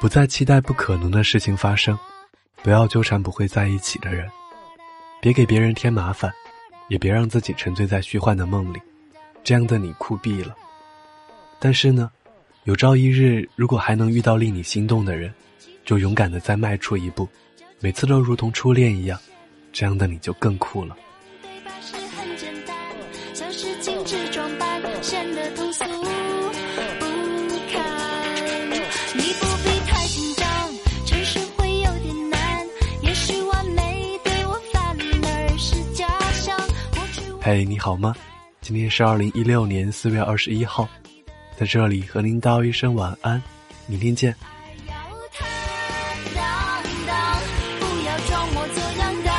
不再期待不可能的事情发生，不要纠缠不会在一起的人，别给别人添麻烦，也别让自己沉醉在虚幻的梦里，这样的你酷毙了。但是呢，有朝一日如果还能遇到令你心动的人，就勇敢的再迈出一步，每次都如同初恋一样，这样的你就更酷了。嘿你好吗？今天是二零一六年四月二十一号在这里和您道一声晚安明天见。不要装模作样的